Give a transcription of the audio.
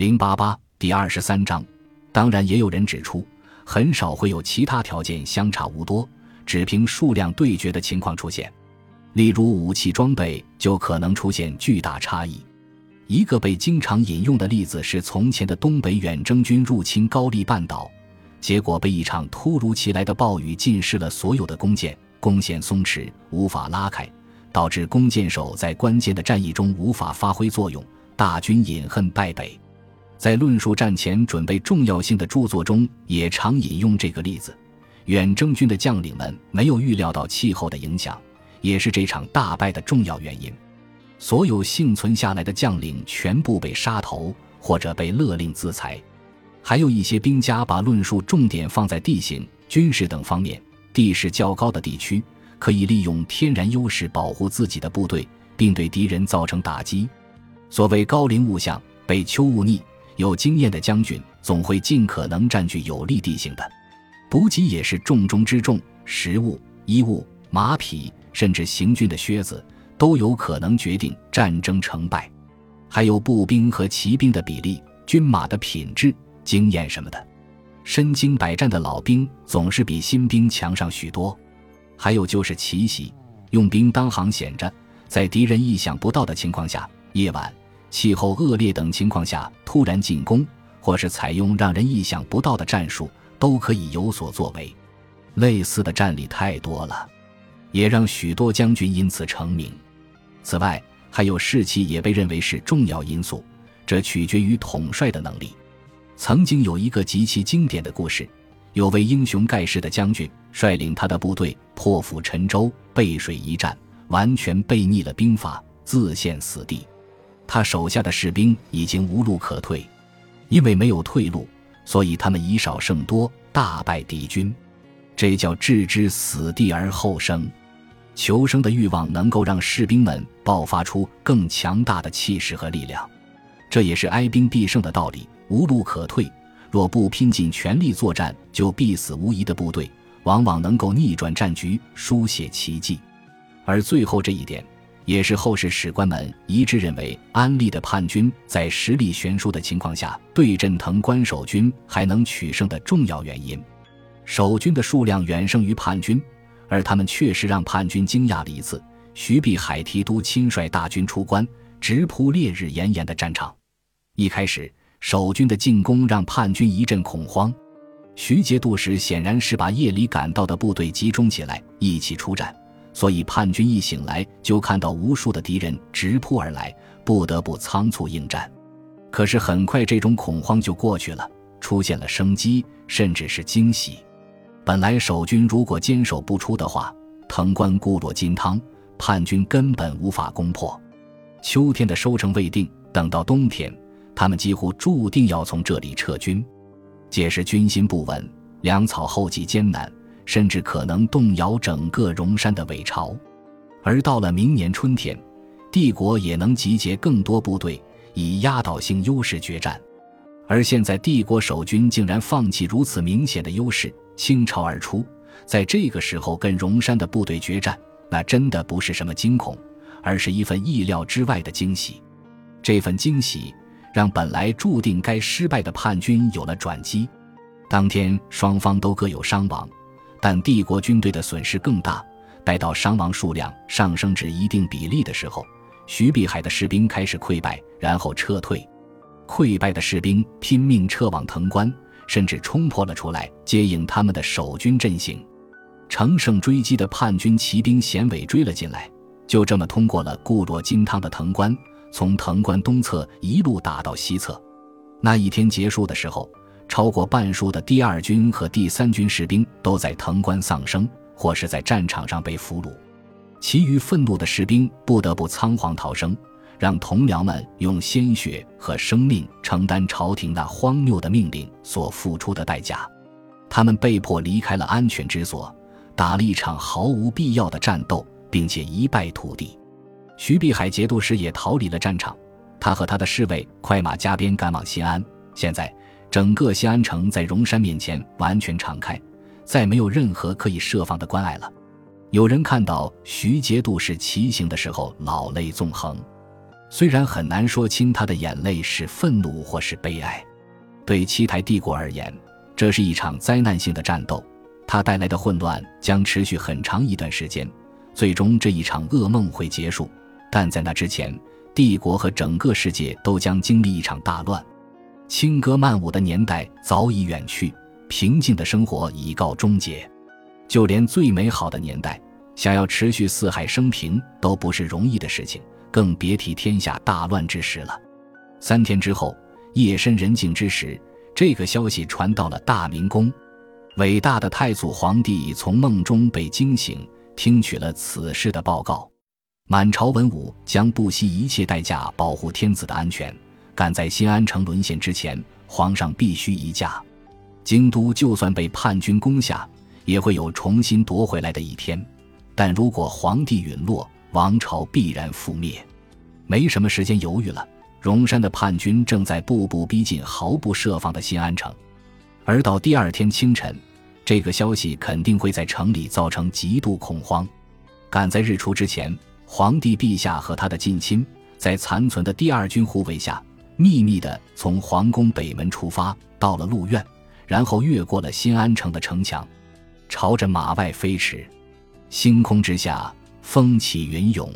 零八八第二十三章。当然，也有人指出，很少会有其他条件相差无多，只凭数量对决的情况出现。例如武器装备就可能出现巨大差异。一个被经常引用的例子是从前的东北远征军入侵高丽半岛，结果被一场突如其来的暴雨浸湿了所有的弓箭，弓弦松弛，无法拉开，导致弓箭手在关键的战役中无法发挥作用，大军饮恨败北。在论述战前准备重要性的著作中，也常引用这个例子。远征军的将领们没有预料到气候的影响。也是这场大败的重要原因。所有幸存下来的将领全部被杀头，或者被勒令自裁。还有一些兵家把论述重点放在地形、军事等方面。地势较高的地区可以利用天然优势保护自己的部队，并对敌人造成打击。所谓高陵勿相，北丘勿逆。有经验的将军总会尽可能占据有利地形的。补给也是重中之重，食物、衣物、马匹。甚至行军的靴子都有可能决定战争成败，还有步兵和骑兵的比例、军马的品质、经验什么的。身经百战的老兵总是比新兵强上许多。还有就是奇袭，用兵当行显着，在敌人意想不到的情况下，夜晚、气候恶劣等情况下突然进攻，或是采用让人意想不到的战术，都可以有所作为。类似的战例太多了。也让许多将军因此成名。此外，还有士气也被认为是重要因素，这取决于统帅的能力。曾经有一个极其经典的故事：有位英雄盖世的将军率领他的部队破釜沉舟，背水一战，完全背逆了兵法，自陷死地。他手下的士兵已经无路可退，因为没有退路，所以他们以少胜多，大败敌军。这叫置之死地而后生。求生的欲望能够让士兵们爆发出更强大的气势和力量，这也是哀兵必胜的道理。无路可退，若不拼尽全力作战，就必死无疑的部队，往往能够逆转战局，书写奇迹。而最后这一点，也是后世史官们一致认为，安利的叛军在实力悬殊的情况下，对阵藤关守军还能取胜的重要原因。守军的数量远胜于叛军。而他们确实让叛军惊讶了一次。徐碧海提督亲率大军出关，直扑烈日炎炎的战场。一开始，守军的进攻让叛军一阵恐慌。徐节度使显然是把夜里赶到的部队集中起来，一起出战，所以叛军一醒来就看到无数的敌人直扑而来，不得不仓促应战。可是很快，这种恐慌就过去了，出现了生机，甚至是惊喜。本来守军如果坚守不出的话，藤关固若金汤，叛军根本无法攻破。秋天的收成未定，等到冬天，他们几乎注定要从这里撤军。届时军心不稳，粮草后继艰难，甚至可能动摇整个荣山的伪朝。而到了明年春天，帝国也能集结更多部队，以压倒性优势决战。而现在帝国守军竟然放弃如此明显的优势。倾巢而出，在这个时候跟荣山的部队决战，那真的不是什么惊恐，而是一份意料之外的惊喜。这份惊喜让本来注定该失败的叛军有了转机。当天双方都各有伤亡，但帝国军队的损失更大。待到伤亡数量上升至一定比例的时候，徐碧海的士兵开始溃败，然后撤退。溃败的士兵拼命撤往藤关。甚至冲破了出来接应他们的守军阵型，乘胜追击的叛军骑兵衔尾追了进来，就这么通过了固若金汤的藤关，从藤关东侧一路打到西侧。那一天结束的时候，超过半数的第二军和第三军士兵都在藤关丧生，或是在战场上被俘虏，其余愤怒的士兵不得不仓皇逃生。让同僚们用鲜血和生命承担朝廷那荒谬的命令所付出的代价，他们被迫离开了安全之所，打了一场毫无必要的战斗，并且一败涂地。徐碧海节度使也逃离了战场，他和他的侍卫快马加鞭赶往西安。现在，整个西安城在荣山面前完全敞开，再没有任何可以设防的关隘了。有人看到徐节度使骑行的时候，老泪纵横。虽然很难说清他的眼泪是愤怒或是悲哀。对七台帝国而言，这是一场灾难性的战斗，它带来的混乱将持续很长一段时间。最终，这一场噩梦会结束，但在那之前，帝国和整个世界都将经历一场大乱。轻歌曼舞的年代早已远去，平静的生活已告终结。就连最美好的年代，想要持续四海升平都不是容易的事情，更别提天下大乱之时了。三天之后，夜深人静之时，这个消息传到了大明宫，伟大的太祖皇帝从梦中被惊醒。听取了此事的报告，满朝文武将不惜一切代价保护天子的安全，赶在新安城沦陷之前，皇上必须移驾。京都就算被叛军攻下，也会有重新夺回来的一天。但如果皇帝陨落，王朝必然覆灭。没什么时间犹豫了，荣山的叛军正在步步逼近毫不设防的新安城，而到第二天清晨。这个消息肯定会在城里造成极度恐慌。赶在日出之前，皇帝陛下和他的近亲在残存的第二军护卫下，秘密地从皇宫北门出发，到了鹿苑，然后越过了新安城的城墙，朝着马外飞驰。星空之下，风起云涌。